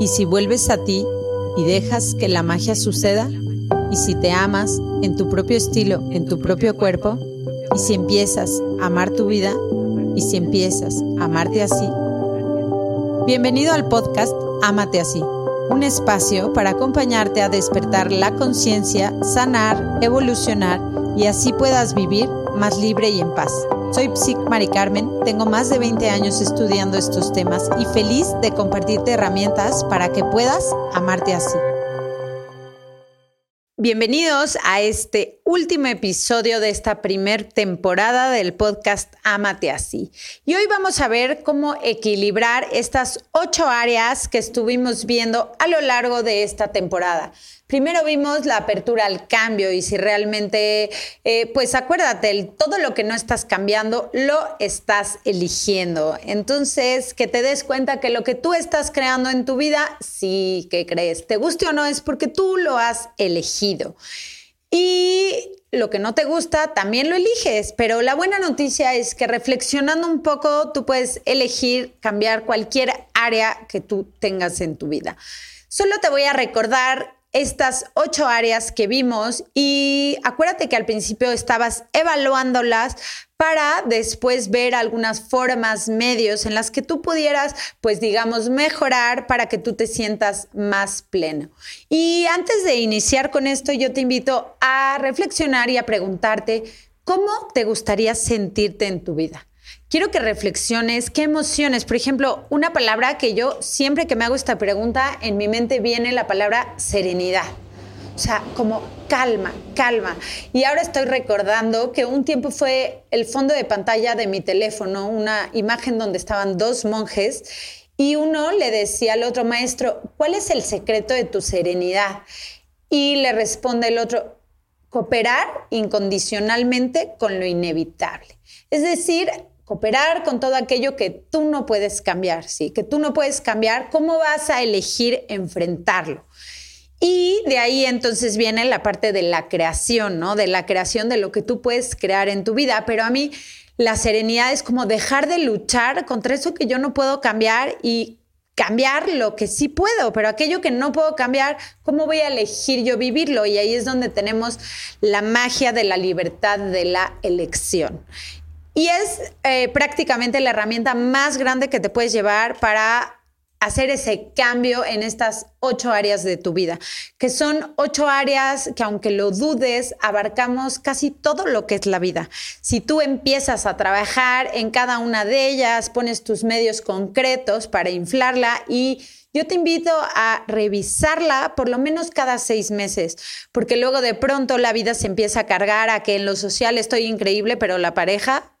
¿Y si vuelves a ti y dejas que la magia suceda? ¿Y si te amas en tu propio estilo, en tu propio cuerpo? ¿Y si empiezas a amar tu vida? ¿Y si empiezas a amarte así? Bienvenido al podcast Amate así, un espacio para acompañarte a despertar la conciencia, sanar, evolucionar y así puedas vivir más libre y en paz. Soy Psic Mari Carmen, tengo más de 20 años estudiando estos temas y feliz de compartirte herramientas para que puedas amarte así. Bienvenidos a este último episodio de esta primer temporada del podcast Amate así. Y hoy vamos a ver cómo equilibrar estas ocho áreas que estuvimos viendo a lo largo de esta temporada. Primero vimos la apertura al cambio y si realmente, eh, pues acuérdate, todo lo que no estás cambiando lo estás eligiendo. Entonces, que te des cuenta que lo que tú estás creando en tu vida, sí que crees, te guste o no, es porque tú lo has elegido. Y lo que no te gusta también lo eliges, pero la buena noticia es que reflexionando un poco tú puedes elegir cambiar cualquier área que tú tengas en tu vida. Solo te voy a recordar estas ocho áreas que vimos y acuérdate que al principio estabas evaluándolas para después ver algunas formas, medios en las que tú pudieras, pues digamos, mejorar para que tú te sientas más pleno. Y antes de iniciar con esto, yo te invito a reflexionar y a preguntarte, ¿cómo te gustaría sentirte en tu vida? quiero que reflexiones qué emociones. Por ejemplo, una palabra que yo siempre que me hago esta pregunta, en mi mente viene la palabra serenidad. O sea, como calma, calma. Y ahora estoy recordando que un tiempo fue el fondo de pantalla de mi teléfono, una imagen donde estaban dos monjes y uno le decía al otro maestro, ¿cuál es el secreto de tu serenidad? Y le responde el otro, cooperar incondicionalmente con lo inevitable. Es decir, cooperar con todo aquello que tú no puedes cambiar, ¿sí? Que tú no puedes cambiar, ¿cómo vas a elegir enfrentarlo? Y de ahí entonces viene la parte de la creación, ¿no? De la creación de lo que tú puedes crear en tu vida. Pero a mí la serenidad es como dejar de luchar contra eso que yo no puedo cambiar y cambiar lo que sí puedo, pero aquello que no puedo cambiar, ¿cómo voy a elegir yo vivirlo? Y ahí es donde tenemos la magia de la libertad de la elección. Y es eh, prácticamente la herramienta más grande que te puedes llevar para hacer ese cambio en estas ocho áreas de tu vida, que son ocho áreas que aunque lo dudes, abarcamos casi todo lo que es la vida. Si tú empiezas a trabajar en cada una de ellas, pones tus medios concretos para inflarla y yo te invito a revisarla por lo menos cada seis meses, porque luego de pronto la vida se empieza a cargar a que en lo social estoy increíble, pero la pareja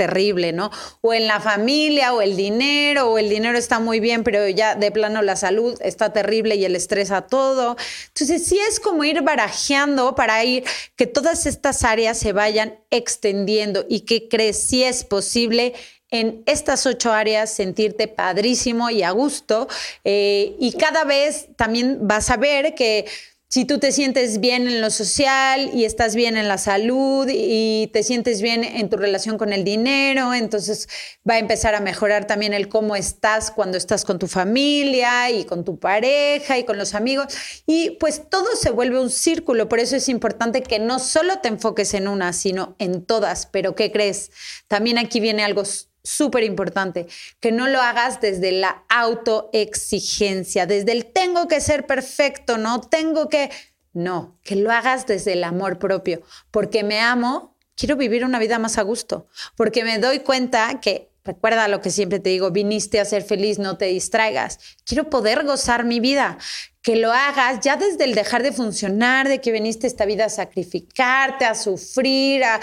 terrible, ¿no? O en la familia, o el dinero, o el dinero está muy bien, pero ya de plano la salud está terrible y el estrés a todo. Entonces, sí es como ir barajeando para ir que todas estas áreas se vayan extendiendo y que crees si es posible en estas ocho áreas sentirte padrísimo y a gusto. Eh, y cada vez también vas a ver que si tú te sientes bien en lo social y estás bien en la salud y te sientes bien en tu relación con el dinero, entonces va a empezar a mejorar también el cómo estás cuando estás con tu familia y con tu pareja y con los amigos. Y pues todo se vuelve un círculo, por eso es importante que no solo te enfoques en una, sino en todas. Pero ¿qué crees? También aquí viene algo súper importante, que no lo hagas desde la autoexigencia, desde el tengo que ser perfecto, no tengo que... No, que lo hagas desde el amor propio, porque me amo, quiero vivir una vida más a gusto, porque me doy cuenta que, recuerda lo que siempre te digo, viniste a ser feliz, no te distraigas, quiero poder gozar mi vida, que lo hagas ya desde el dejar de funcionar, de que viniste esta vida a sacrificarte, a sufrir, a,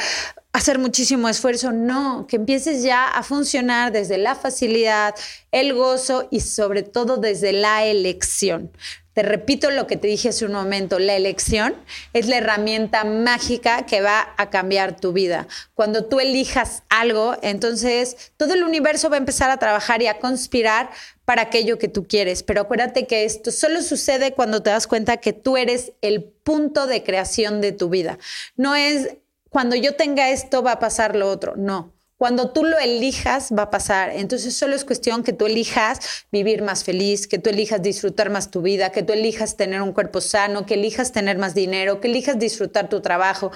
hacer muchísimo esfuerzo, no, que empieces ya a funcionar desde la facilidad, el gozo y sobre todo desde la elección. Te repito lo que te dije hace un momento, la elección es la herramienta mágica que va a cambiar tu vida. Cuando tú elijas algo, entonces todo el universo va a empezar a trabajar y a conspirar para aquello que tú quieres. Pero acuérdate que esto solo sucede cuando te das cuenta que tú eres el punto de creación de tu vida. No es cuando yo tenga esto va a pasar lo otro. No, Cuando tú lo elijas, va a pasar. Entonces solo es cuestión que tú elijas vivir más feliz, que tú elijas disfrutar más tu vida, que tú elijas tener un cuerpo sano, que elijas tener más dinero, que elijas disfrutar tu trabajo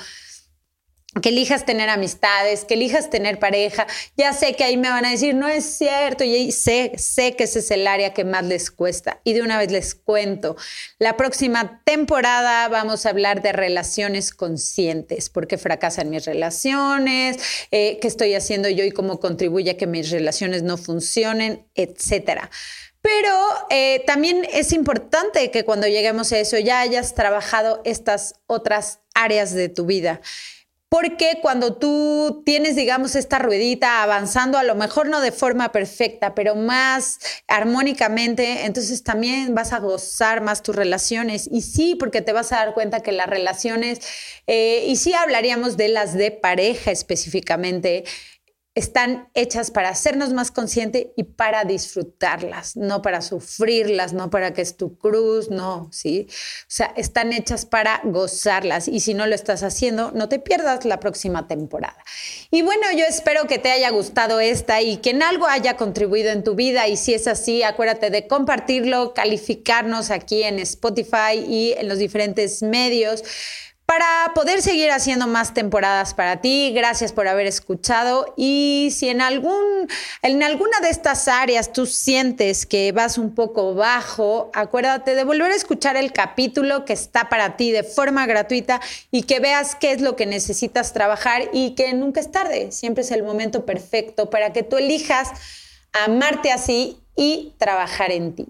que elijas tener amistades, que elijas tener pareja. Ya sé que ahí me van a decir, no es cierto, y sé, sé que ese es el área que más les cuesta. Y de una vez les cuento, la próxima temporada vamos a hablar de relaciones conscientes, por qué fracasan mis relaciones, eh, qué estoy haciendo yo y cómo contribuye a que mis relaciones no funcionen, etcétera. Pero eh, también es importante que cuando lleguemos a eso ya hayas trabajado estas otras áreas de tu vida. Porque cuando tú tienes, digamos, esta ruedita avanzando, a lo mejor no de forma perfecta, pero más armónicamente, entonces también vas a gozar más tus relaciones. Y sí, porque te vas a dar cuenta que las relaciones, eh, y sí hablaríamos de las de pareja específicamente, están hechas para hacernos más conscientes y para disfrutarlas, no para sufrirlas, no para que es tu cruz, no, ¿sí? O sea, están hechas para gozarlas y si no lo estás haciendo, no te pierdas la próxima temporada. Y bueno, yo espero que te haya gustado esta y que en algo haya contribuido en tu vida y si es así, acuérdate de compartirlo, calificarnos aquí en Spotify y en los diferentes medios para poder seguir haciendo más temporadas para ti. Gracias por haber escuchado y si en algún en alguna de estas áreas tú sientes que vas un poco bajo, acuérdate de volver a escuchar el capítulo que está para ti de forma gratuita y que veas qué es lo que necesitas trabajar y que nunca es tarde, siempre es el momento perfecto para que tú elijas amarte así y trabajar en ti.